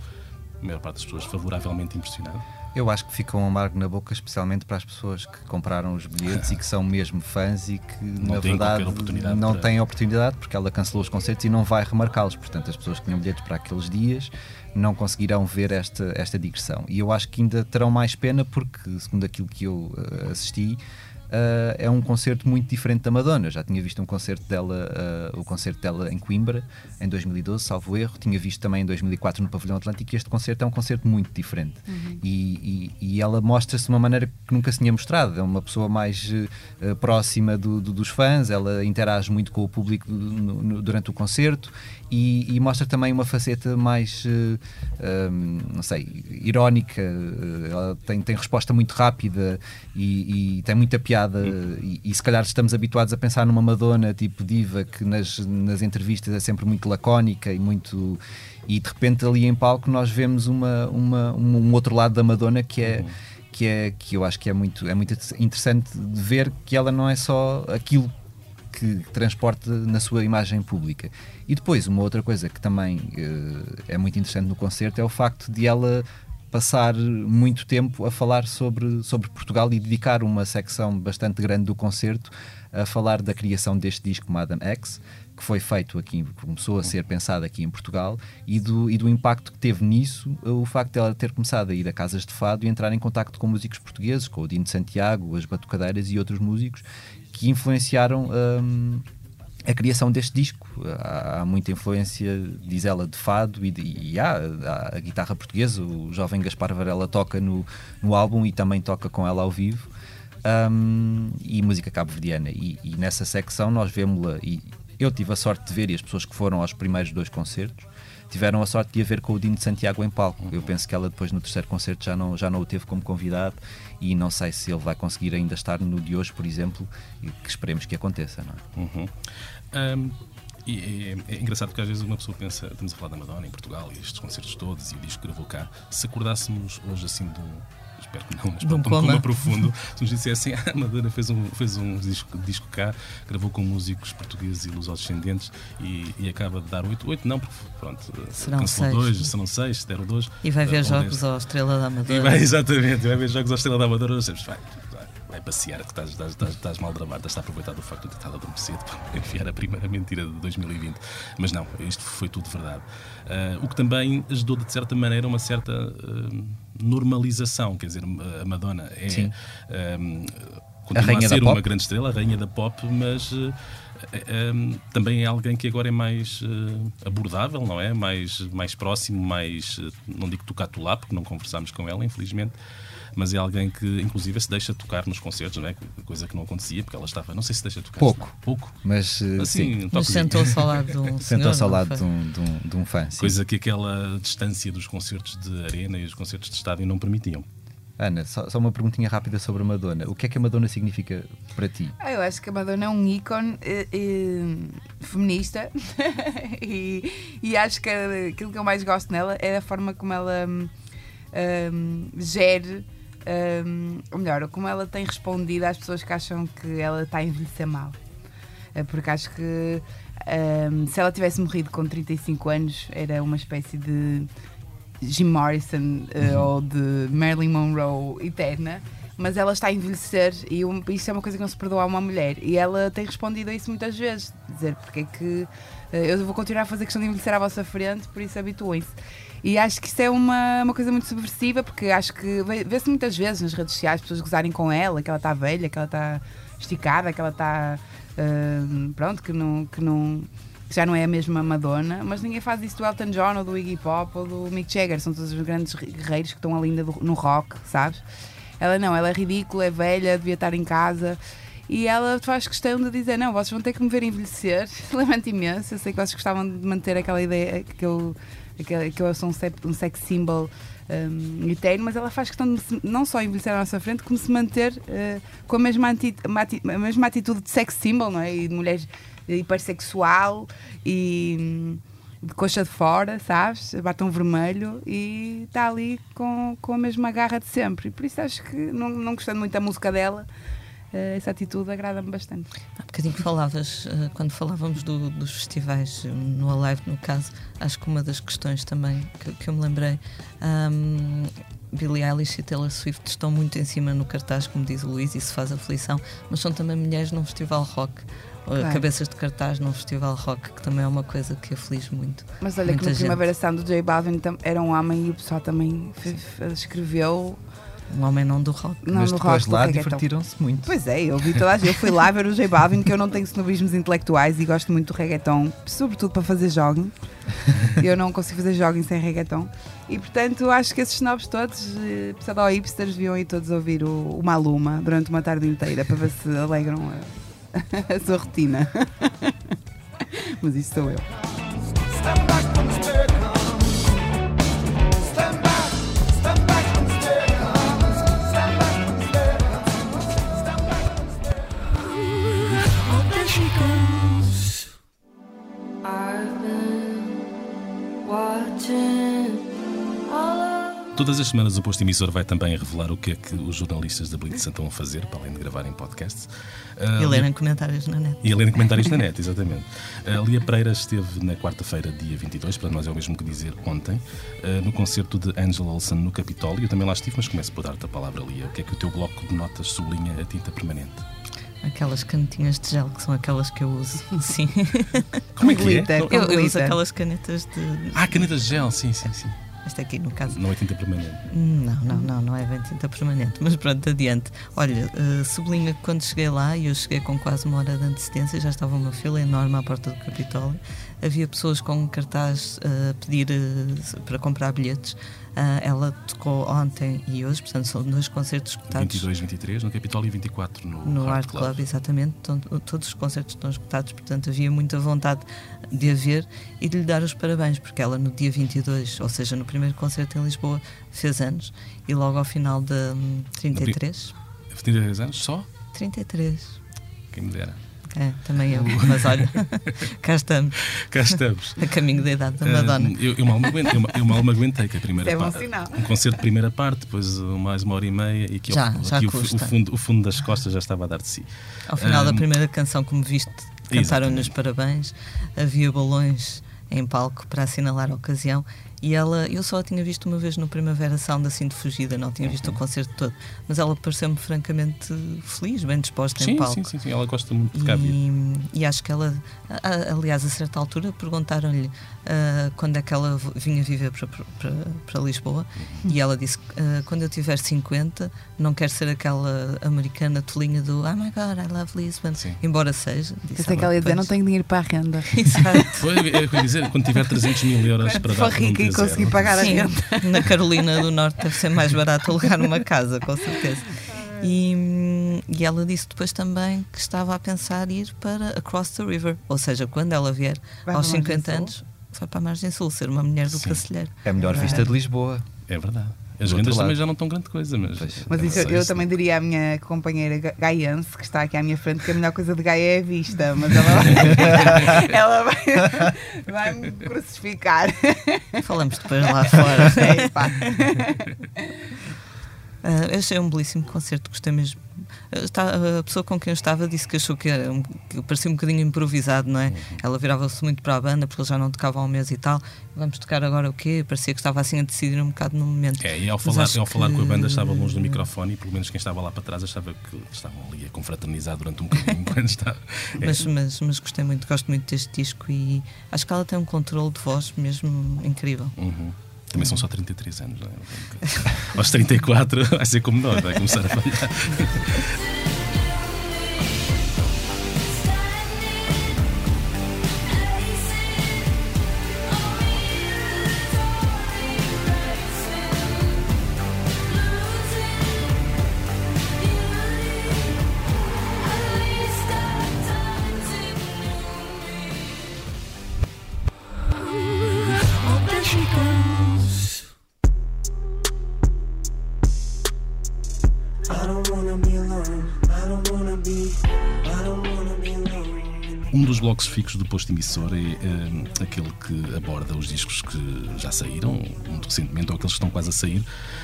a maior parte das pessoas, favoravelmente impressionado. Eu acho que fica um amargo na boca, especialmente para as pessoas que compraram os bilhetes e que são mesmo fãs e que, na têm qualquer verdade, não para- têm oportunidade porque ela cancelou os concertos e não vai remarcá-los. Portanto, as pessoas que tinham bilhetes para aqueles dias não conseguirão ver esta, esta digressão. E eu acho que ainda terão mais pena porque, segundo aquilo que eu eh, assisti, eh, é um concerto muito diferente da Madonna. Eu já tinha visto um concerto dela, eh, o concerto dela em Coimbra, em 2012, salvo erro. Tinha visto também em 2004 no Pavilhão Atlântico e este concerto é um concerto muito diferente. E, e- e ela mostra-se de uma maneira que nunca se tinha mostrado. É uma pessoa mais eh, próxima do- do- dos fãs, ela interage muito com o público do- no- no- durante o concerto e, e mostra também uma faceta mais, eh, hum, não sei, irónica. Ela tem, tem resposta muito rápida e, e tem muita piada. E, e se calhar estamos habituados a pensar numa Madonna tipo diva que nas, nas entrevistas é sempre muito lacónica e muito. E de repente ali em palco nós vemos uma, uma, um, um outro lado da Madonna que é. Que, é, que eu acho que é muito, é muito interessante de ver que ela não é só aquilo que, transporte na sua imagem pública. E depois, uma outra coisa que também eh, é muito interessante no concerto é o facto de ela passar muito tempo a falar sobre, sobre Portugal e dedicar uma secção bastante grande do concerto a falar da criação deste disco Madame X, que foi feito aqui, começou a ser pensado aqui em Portugal e do, e do impacto que teve nisso o facto de ela ter começado a ir a casas de fado e entrar em contacto com músicos portugueses, com o Dino de Santiago, as Batucadeiras e outros músicos que influenciaram hum, a criação deste disco. Há, há muita influência, diz ela, de fado e, de, e há, há a guitarra portuguesa. O jovem Gaspar Varela toca no, no álbum e também toca com ela ao vivo. Hum, e música cabo-verdiana. E, e nessa secção nós vemos-la. E eu tive a sorte de ver, e as pessoas que foram aos primeiros dois concertos tiveram a sorte de a ver com o Dino de Santiago em palco. Eu penso que ela depois no terceiro concerto já não, já não o teve como convidado e não sei se ele vai conseguir ainda estar no de hoje, por exemplo, e que esperemos que aconteça. Não é? Uhum. Um, e é, é engraçado porque às vezes uma pessoa pensa, estamos a falar da Madonna em Portugal e estes concertos todos e o disco que gravou cá, se acordássemos hoje assim do. Espero que não, mas um pronto, um coma. coma profundo. Se nos dissessem, ah, a Madonna fez um, fez um disco, disco cá, gravou com músicos portugueses e lusodescendentes e, e acaba de dar 8. 8 não, porque pronto, Serão cancelou seis. 2, serão 6, deram 2. E vai ver jogos ao Estrela da E Amadora. vai, exatamente, vai ver jogos à Estrela da Amadora, nós dizemos, vai, vai, vai passear, que estás, estás, estás, estás mal dramado, estás a aproveitar do facto de ter estado a dormir cedo para enfiar a primeira mentira de 2020. Mas não, isto foi tudo verdade. Ah, o que também ajudou, de certa maneira, uma certa ah, normalização, quer dizer, a Madonna é. Sim. ah, A continua a, da ser uma grande estrela, a rainha da pop, mas eh, um, também é alguém que agora é mais eh, abordável, não é? Mais, mais próximo, mais. eh, não digo tocar lá, porque não conversámos com ela, infelizmente. Mas é alguém que, inclusive, se deixa tocar nos concertos, não é? Coisa que não acontecia, porque ela estava. Não sei se deixa tocar. Pouco. não. Pouco. Mas eh, sim, Assim, Mas sentou-se ao lado de um senhor. sentou-se ao lado de um, de, um, de um fã. sim. Coisa que aquela distância dos concertos de arena e os concertos de estádio não permitiam. Ana, só, só uma perguntinha rápida sobre a Madonna. O que é que a Madonna significa para ti? Ah, eu acho que a Madonna é um ícone eh, eh, feminista e, e acho que aquilo que eu mais gosto nela é a forma como ela hum, hum, gere, hum, ou melhor, como ela tem respondido às pessoas que acham que ela está a envelhecer mal. Eh, Porque acho que hum, se ela tivesse morrido com 35 anos era uma espécie de Jim Morrison eh, ou de Marilyn Monroe eterna, mas ela está a envelhecer e um, isso é uma coisa que não se perdoa a uma mulher. E ela tem respondido a isso muitas vezes, dizer porque é que eh, eu vou continuar a fazer questão de envelhecer à vossa frente, por isso habituem-se. E acho que isso é uma, uma coisa muito subversiva, porque acho que vê- vê-se muitas vezes nas redes sociais pessoas gozarem com ela, que ela está velha, que ela está esticada, que ela está. eh, pronto, que não. Que não já não é a mesma Madonna, mas ninguém faz isso do Elton John ou do Iggy Pop ou do Mick Jagger, são todos os grandes guerreiros que estão ali ainda no rock, sabes? Ela não, ela é ridícula, é velha, devia estar em casa. E ela faz questão de dizer: Não, vocês vão ter que me ver envelhecer. Lamento imenso. Eu sei que vocês gostavam de manter aquela ideia que eu, que, eu sou um, se- sex symbol um, eterno, mas ela faz questão de não só envelhecer à nossa frente, como se manter eh, com a mesma, a mesma atitude de sex symbol, não é? E de mulher hipersexual e de coxa de fora, sabes? Batom vermelho e está ali com, com a mesma garra de sempre. E por isso acho que, não, não gostando muito da música dela, eh, essa atitude agrada-me bastante. Há bocadinho falavas, eh, quando falávamos do- dos festivais, eh, no Alive, no caso, acho que uma das questões também que, que eu me lembrei, ahm, Billie Eilish e Taylor Swift estão muito em cima no cartaz, como diz o Luís, isso faz aflição, mas são também mulheres num festival rock. Eh, Claro. Cabeças de cartaz num festival rock, que também é uma coisa que aflige muito. Mas olha que no gente. Primavera Sound do J Balvin era um homem e o pessoal também escreveu. Um homem não do rock. Não, Mas no depois rock do lá reggaeton. divertiram-se muito. Pois é, eu vi toda a gente. Eu fui lá ver o J Balvin, que eu não tenho snobismos intelectuais e gosto muito do reggaeton, sobretudo para fazer jogging. Eu não consigo fazer jogging sem reggaeton. E portanto, acho que esses snobs todos, eh, pseudo hipsters, deviam ir todos ouvir o, o Maluma durante uma tarde inteira para ver se alegram a, a sua rotina. Mas isso sou eu. Todas as semanas o posto emissor vai também revelar o que é que os jornalistas da Blitz estão a fazer, para além de gravarem podcasts. Ah, E lerem comentários na net. E lerem comentários na net, exatamente. A Lia Pereira esteve na quarta-feira, dia 22, para nós é o mesmo que dizer ontem, ah, no concerto de Angela Olsen no Capitólio. Eu também lá estive, mas começo por dar-te a palavra, Lia. O que é que o teu bloco de notas sublinha a tinta permanente? Aquelas canetinhas de gel que são aquelas que eu uso. Sim. Como é que é? Eu, eu uso aquelas canetas de. Ah, canetas de gel, sim, sim, sim. Esta aqui, no caso. Não é tinta permanente. Não, não, não, não é bem tinta permanente, mas pronto, adiante. Olha, eh, sublinho que quando cheguei lá, e eu cheguei com quase uma hora de antecedência, já estava uma fila enorme à porta do Capitólio, havia pessoas com cartaz eh, a pedir eh, para comprar bilhetes. Ah, ela tocou ontem e hoje, portanto são dois concertos escutados 22, 23 no Capitólio e 24 no, no Art Art Club, exatamente. Então, todos os concertos estão escutados, portanto havia muita vontade de a ver e de lhe dar os parabéns, porque ela no dia 22, ou seja, no primeiro concerto em Lisboa, fez anos e logo ao final de hum, 33. 23 anos só? 33. Quem me dera. É, também eu, mas olha, cá estamos, Cá estamos. a caminho da idade da Madonna. Ah, eu, eu mal me aguentei, eu, eu mal me aguentei que a primeira é bom parte. sinal. Um concerto de primeira parte, depois uh, mais uma hora e meia e aqui, Já, ao- já aqui o, o fundo, o fundo das costas já estava a dar de si. Ao final da Hum, primeira canção, como viste, cantaram-nos parabéns, havia balões em palco para assinalar a ocasião e ela, eu só a tinha visto uma vez no Primavera Sound assim de fugida, não tinha Uhum. visto o concerto todo, mas ela pareceu-me francamente feliz, bem disposta em Sim, palco. sim, sim, sim, ela gosta muito de cá vir. E, e acho que ela, a- aliás, a certa altura perguntaram-lhe ah, quando é que ela vinha viver para, para, para Lisboa e ela disse: ah, quando eu tiver 50, não quero ser aquela americana tolinha do Oh my God, I love Lisbon, Sim. embora seja. Disse Pensei que ela ia dizer, não tenho dinheiro para a renda. Exato. Foi, é o que eu ia dizer, quando tiver 300 mil euros para dar um rica e T0, conseguir pagar a Sim, renda. na Carolina do Norte deve ser mais barato alugar uma casa, com certeza. E, e ela disse depois também que estava a pensar ir para Across the River, ou seja, quando ela vier Vai aos para a Margem 50 Sul? anos, vai para a Margem Sul, ser uma mulher do Sim. Cacilheiro. É a melhor vista de Lisboa. É verdade. As rendas também já não estão grande coisa, mas. Pois. Mas isso eu também diria à minha companheira ga- gaiense, que está aqui à minha frente, que a melhor coisa de Gaia é a vista, mas ela vai, ela vai, vai me crucificar. Falamos depois lá fora. É, pá. Eu achei um belíssimo concerto, gostei mesmo. Ah, está- a pessoa com quem eu estava disse que achou que, era um, que parecia um bocadinho improvisado, não é? Ela virava-se muito para a banda porque eles já não tocavam há um mês e tal. Vamos tocar agora o quê? Parecia que estava assim a decidir um bocado no momento. É, e ao falar, ao falar com a banda que- estava longe do microfone e pelo menos quem estava lá para trás achava que estavam ali a confraternizar durante um bocadinho estava. É, Mas, mas, mas gostei muito, gosto muito deste disco e acho que ela tem um controle de voz mesmo incrível. uhum. Também são só 33 anos, não é? Aos 34 vai ser como nós, vai começar a falhar. Dos blocos fixos do posto emissor é eh, aquele que aborda os discos que já saíram, muito recentemente, ou aqueles que estão quase a sair.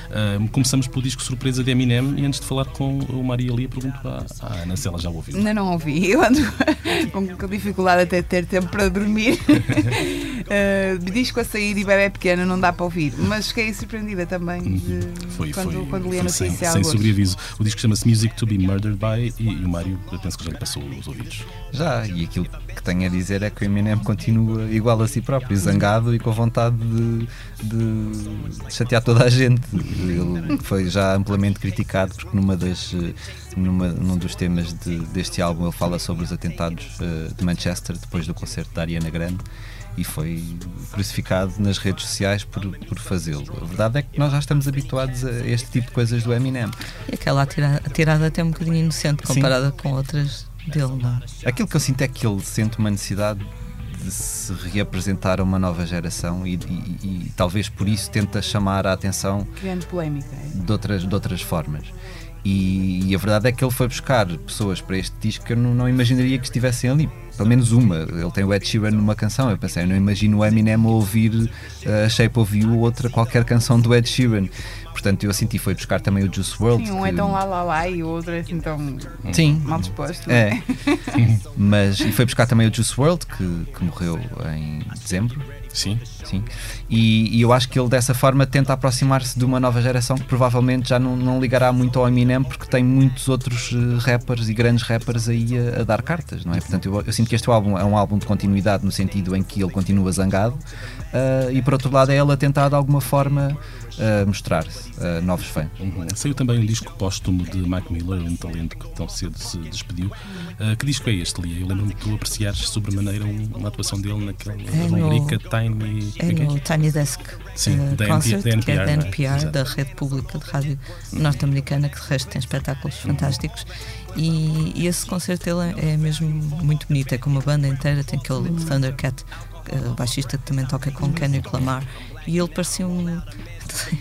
Eh, começamos pelo disco surpresa de Eminem e antes de falar com o Maria Lia, pergunto à, à Ana se ela já o ouviu. Ainda não ouvi. Eu ando com, dificuldade até de ter tempo para dormir. Uh, disco a sair e bebê pequeno não dá para ouvir. Mas fiquei surpreendida também de, Uhum. Foi, quando, foi, quando li a foi sem, notícia. sem alguns. sobreaviso. O disco chama-se Music to be Murdered by e, e o Mário, eu penso que já lhe passou os ouvidos. Já, e aquilo que tenho a dizer é que o Eminem continua igual a si próprio, zangado e com vontade de, de- chatear toda a gente. Ele foi já amplamente criticado porque numa das, numa, num dos temas de- deste álbum ele fala sobre os atentados eh, de Manchester depois do concerto da Ariana Grande e foi crucificado nas redes sociais por, por fazê-lo. A verdade é que nós já estamos habituados a este tipo de coisas do Eminem. E aquela atirada até um bocadinho inocente Sim. comparada com outras dele, não é? Aquilo que eu sinto é que ele sente uma necessidade de se reapresentar a uma nova geração e, e- e talvez por isso tenta chamar a atenção Criando polémica. é. de outras, de outras formas. E, e a verdade é que ele foi buscar pessoas para este disco que eu não, não imaginaria que estivessem ali. Pelo menos uma. Ele tem o Ed Sheeran numa canção. Eu pensei, eu não imagino o Eminem a ouvir uh, a Shape of You ou outra qualquer canção do Ed Sheeran. Portanto, eu senti foi buscar também o Juice WRLD. Sim, um que- é tão lá lá lá e o outro é assim tão Sim. mal disposto. É. Mas e foi buscar também o Juice WRLD que, que morreu em dezembro. Sim. Sim. E, e eu acho que ele dessa forma tenta aproximar-se de uma nova geração que provavelmente já não, não ligará muito ao Eminem porque tem muitos outros eh, rappers e grandes rappers aí a, a dar cartas, não é? Portanto, eu, eu sinto que este álbum é um álbum de continuidade no sentido em que ele continua zangado ah, e por outro lado é ele a tentar de alguma forma ah, mostrar-se a novos fãs. Uhum. Saiu também um disco póstumo de Mac Miller, um talento que tão cedo se despediu. Ah, que disco é este, Lia? Eu lembro-me de tu apreciares sobremaneira um- uma atuação dele naquela É no- rubrica Tiny. É como no Tiny Desk Sim, eh, da Concert, da que é da NPR, é? NPR, da rede pública de rádio norte-americana, que de resto tem espetáculos fantásticos. E, e esse concerto ele é é mesmo muito bonito, é com uma banda inteira, tem aquele Thundercat, baixista que também toca com Kendrick Lamar, e ele parecia um.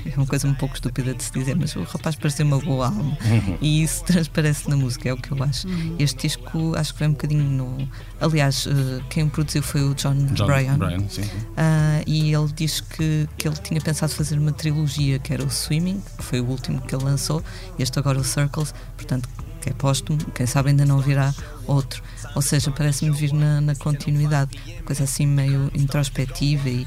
É uma coisa um pouco estúpida de se dizer, mas o rapaz parecia uma boa alma e isso transparece na música, é o que eu acho. Este disco acho que vem um bocadinho no. Aliás, eh, quem o produziu foi o John, John Bryan. Bryan, sim, sim. Ah, e ele diz que, que ele tinha pensado fazer uma trilogia, que era o Swimming, que foi o último que ele lançou, e este agora o Circles, portanto, que é póstumo, quem sabe ainda não virá outro. Ou seja, parece-me vir na, na continuidade, coisa assim meio introspectiva e.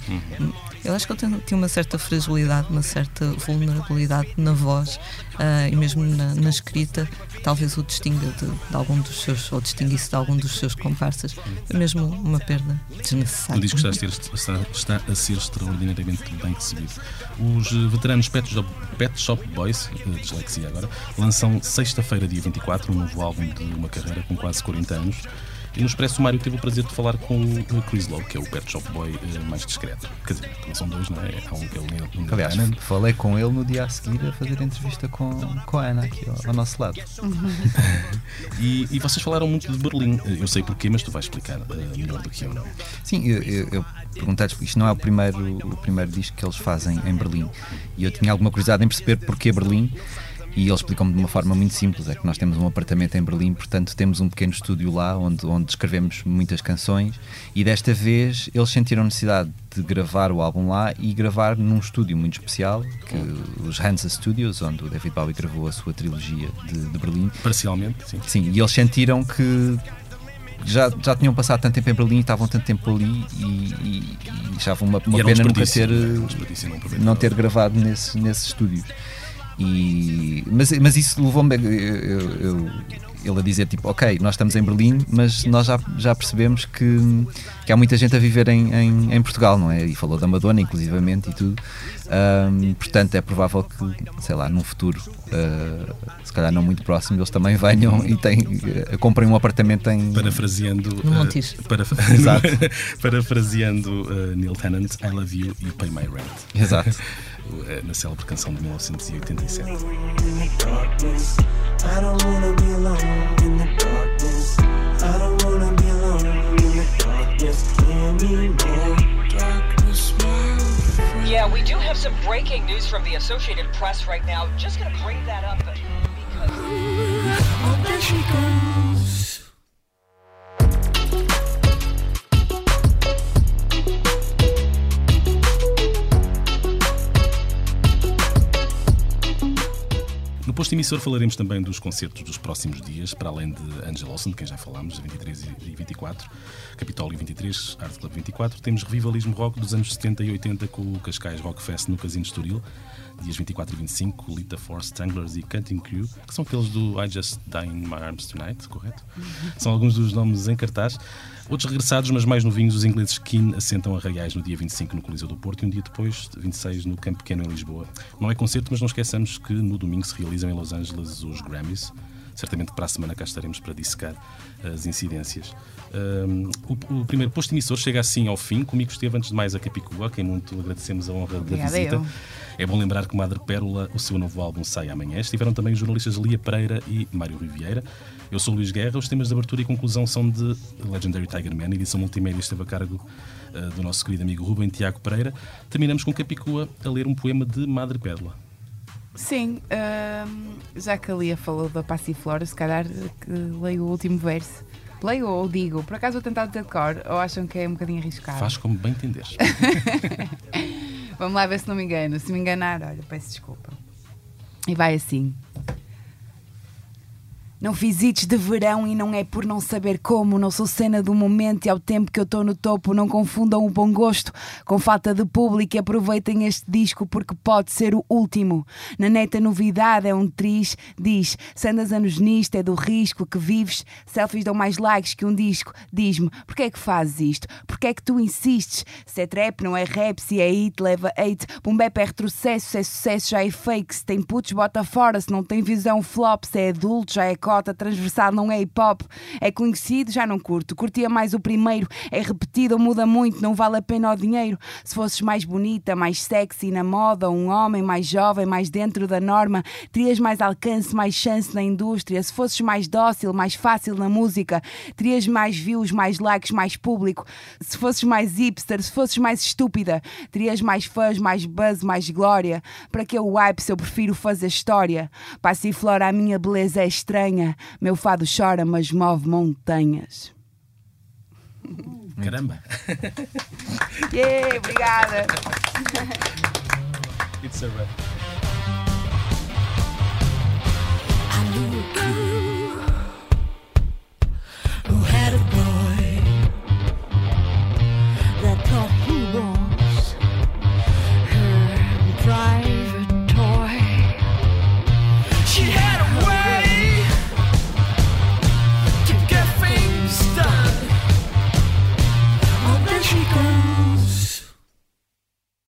Eu acho que ele tem, tinha uma certa fragilidade, uma certa vulnerabilidade na voz ah, e mesmo na, na escrita, que talvez o distinga de, de algum dos seus, ou distinguisse de algum dos seus comparsas. É mesmo uma perda desnecessária. O disco está a ser, está, está a ser extraordinariamente bem recebido. Os veteranos Pet Shop, Pet Shop Boys, eh, dislexia agora, lançam sexta-feira, dia 24, um novo álbum de uma carreira com quase 40 anos. E no Expresso Mário teve o prazer de falar com o Chris Lowe, que é o Pet Shop Boy eh, mais discreto. Quer dizer, também são dois, não é? Há um que é o Neil Neil Aliás, falei com ele no dia a seguir a fazer entrevista com, com a Ana aqui ao, ao nosso lado. E, e vocês falaram muito de Berlim. Eu sei porquê, mas tu vais explicar eh, melhor do que eu, não? Sim, eu, eu, eu porque isto não é o primeiro, o primeiro disco que eles fazem em Berlim. E eu tinha alguma curiosidade em perceber porquê Berlim. E eles explicam-me de uma forma muito simples: é que nós temos um apartamento em Berlim, portanto temos um pequeno estúdio lá onde, onde escrevemos muitas canções. E desta vez eles sentiram necessidade de gravar o álbum lá e gravar num estúdio muito especial, que os Hansa Studios, onde o David Bowie gravou a sua trilogia de, de Berlim. Parcialmente, sim. Sim, e eles sentiram que já, já tinham passado tanto tempo em Berlim, estavam tanto tempo ali e, e, e achavam uma, uma pena nunca ter, não é? Não não ter gravado nesses, nesses estúdios. E, mas, mas isso levou-me eu- eu- eu- ele a dizer tipo, ok, nós estamos em Berlim, mas nós já, já percebemos que, que há muita gente a viver em, em, em Portugal, não é? E falou da Madonna, inclusivamente, e tudo. Ahm, portanto, é provável que, sei lá, num futuro, ah, se calhar não muito próximo, eles também venham e têm, eh, comprem um apartamento em. Parafraseando. No eh, Montijo. paraf- Exato. parafraseando eh, Neil Tennant, I love you, you pay my rent. Exato. Eh, Na célebre canção de 1987. in the darkness. I don't wanna be alone in the darkness. I don't wanna be alone in the darkness anymore. Darkness, my friend. Yeah, we do have some breaking news from the Associated Press right now. Just gonna bring that up because. Posto emissor falaremos também dos concertos dos próximos dias, para além de Angela Olsen, de quem já falámos, 23 e 24, Capitólio 23, Art Club 24. Temos revivalismo rock dos anos 70 e 80 com o Cascais Rock Fest no Casino Estoril, dias 24 e 25, Lita Force, Stranglers e Cutting Crew, que são aqueles do I Just Die in My Arms Tonight, correto? São alguns dos nomes em cartaz. Outros regressados, mas mais novinhos, os ingleses Keane assentam a Reais no dia 25 no Coliseu do Porto e um dia depois, 26, no Campo Pequeno em Lisboa. Não é concerto, mas não esqueçamos que no domingo se realizam em Los Angeles os Grammys. Certamente para a semana cá estaremos para dissecar as incidências. Um, o, o primeiro posto emissor chega assim ao fim. Comigo esteve antes de mais a Capicua, a quem muito agradecemos a honra da Obrigada, visita. eu. É bom lembrar que Madre Pérola, o seu novo álbum sai amanhã. Estiveram também os jornalistas Lia Pereira e Mário Riviera. Eu sou Luís Guerra. Os temas de abertura e conclusão são de Legendary Tiger Man. A edição multimédia esteve a cargo eh, do nosso querido amigo Rubem Tiago Pereira. Terminamos com Capicua a ler um poema de Madre Pérola. Sim, hum, já que a Lia falou da Passiflora, se calhar que leio o último verso. Leio ou digo, por acaso vou tentar de cor, ou acham que é um bocadinho arriscado? Faz como bem entenderes. Vamos lá ver se não me engano. Se me enganar, olha, peço desculpa. E vai assim. Não fiz hits de verão e não é por não saber como. Não sou cena do momento e ao tempo que eu estou no topo. Não confundam o bom gosto com falta de público e aproveitem este disco porque pode ser o último. Na neta novidade é um triz, diz. Se andas anos nisto é do risco que vives. Selfies dão mais likes que um disco. Diz-me, porquê é que fazes isto? Porquê é que tu insistes? Se é trap, não é rap. Se é hit, leva hate. Boom-bap é retrocesso. Se é sucesso, já é fake. Se tem putos, bota fora. Se não tem visão, flop. Se é adulto, já é cota. Transversal não é hip hop. É conhecido, já não curto. Curtia mais o primeiro. É repetido, muda muito. Não vale a pena o dinheiro. Se fosses mais bonita, mais sexy na moda, um homem mais jovem, mais dentro da norma, terias mais alcance, mais chance na indústria. Se fosses mais dócil, mais fácil na música, terias mais views, mais likes, mais público. Se fosses mais hipster, se fosses mais estúpida, terias mais fãs, mais buzz, mais glória. Para que o hype se eu prefiro fazer história? Passe e flora, a minha beleza é estranha meu fado chora, mas move montanhas. Caramba! yeah, obrigada! It's a wrap.